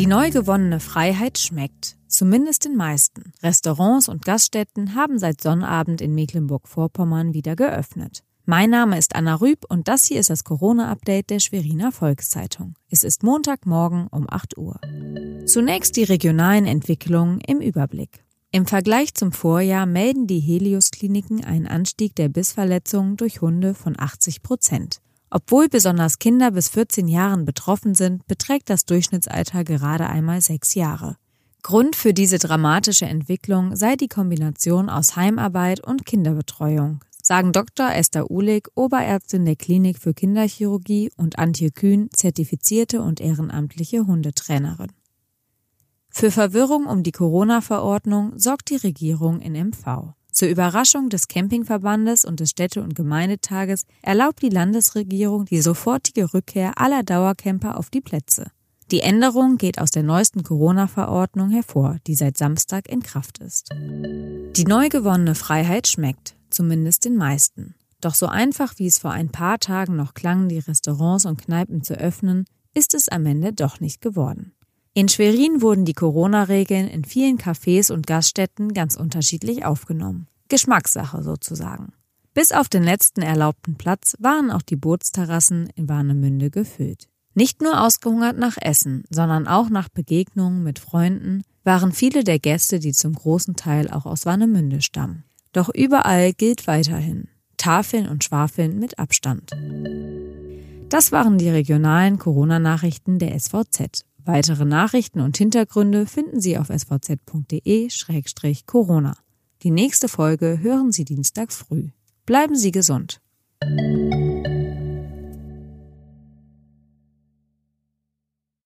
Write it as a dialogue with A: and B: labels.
A: Die neu gewonnene Freiheit schmeckt, zumindest den meisten. Restaurants und Gaststätten haben seit Sonnabend in Mecklenburg-Vorpommern wieder geöffnet. Mein Name ist Anna Rüb und das hier ist das Corona-Update der Schweriner Volkszeitung. Es ist Montagmorgen um 8 Uhr. Zunächst die regionalen Entwicklungen im Überblick. Im Vergleich zum Vorjahr melden die Helios-Kliniken einen Anstieg der Bissverletzungen durch Hunde von 80 Prozent. Obwohl besonders Kinder bis 14 Jahren betroffen sind, beträgt das Durchschnittsalter gerade einmal sechs Jahre. Grund für diese dramatische Entwicklung sei die Kombination aus Heimarbeit und Kinderbetreuung, sagen Dr. Esther Uhlig, Oberärztin der Klinik für Kinderchirurgie und Antje Kühn, zertifizierte und ehrenamtliche Hundetrainerin. Für Verwirrung um die Corona-Verordnung sorgt die Regierung in MV. Zur Überraschung des Campingverbandes und des Städte- und Gemeindetages erlaubt die Landesregierung die sofortige Rückkehr aller Dauercamper auf die Plätze. Die Änderung geht aus der neuesten Corona-Verordnung hervor, die seit Samstag in Kraft ist. Die neu gewonnene Freiheit schmeckt, zumindest den meisten. Doch so einfach, wie es vor ein paar Tagen noch klang, die Restaurants und Kneipen zu öffnen, ist es am Ende doch nicht geworden. In Schwerin wurden die Corona-Regeln in vielen Cafés und Gaststätten ganz unterschiedlich aufgenommen. Geschmackssache sozusagen. Bis auf den letzten erlaubten Platz waren auch die Bootsterrassen in Warnemünde gefüllt. Nicht nur ausgehungert nach Essen, sondern auch nach Begegnungen mit Freunden waren viele der Gäste, die zum großen Teil auch aus Warnemünde stammen. Doch überall gilt weiterhin Tafeln und Schwafeln mit Abstand. Das waren die regionalen Corona-Nachrichten der SVZ. Weitere Nachrichten und Hintergründe finden Sie auf svz.de-corona. Die nächste Folge hören Sie Dienstag früh. Bleiben Sie gesund.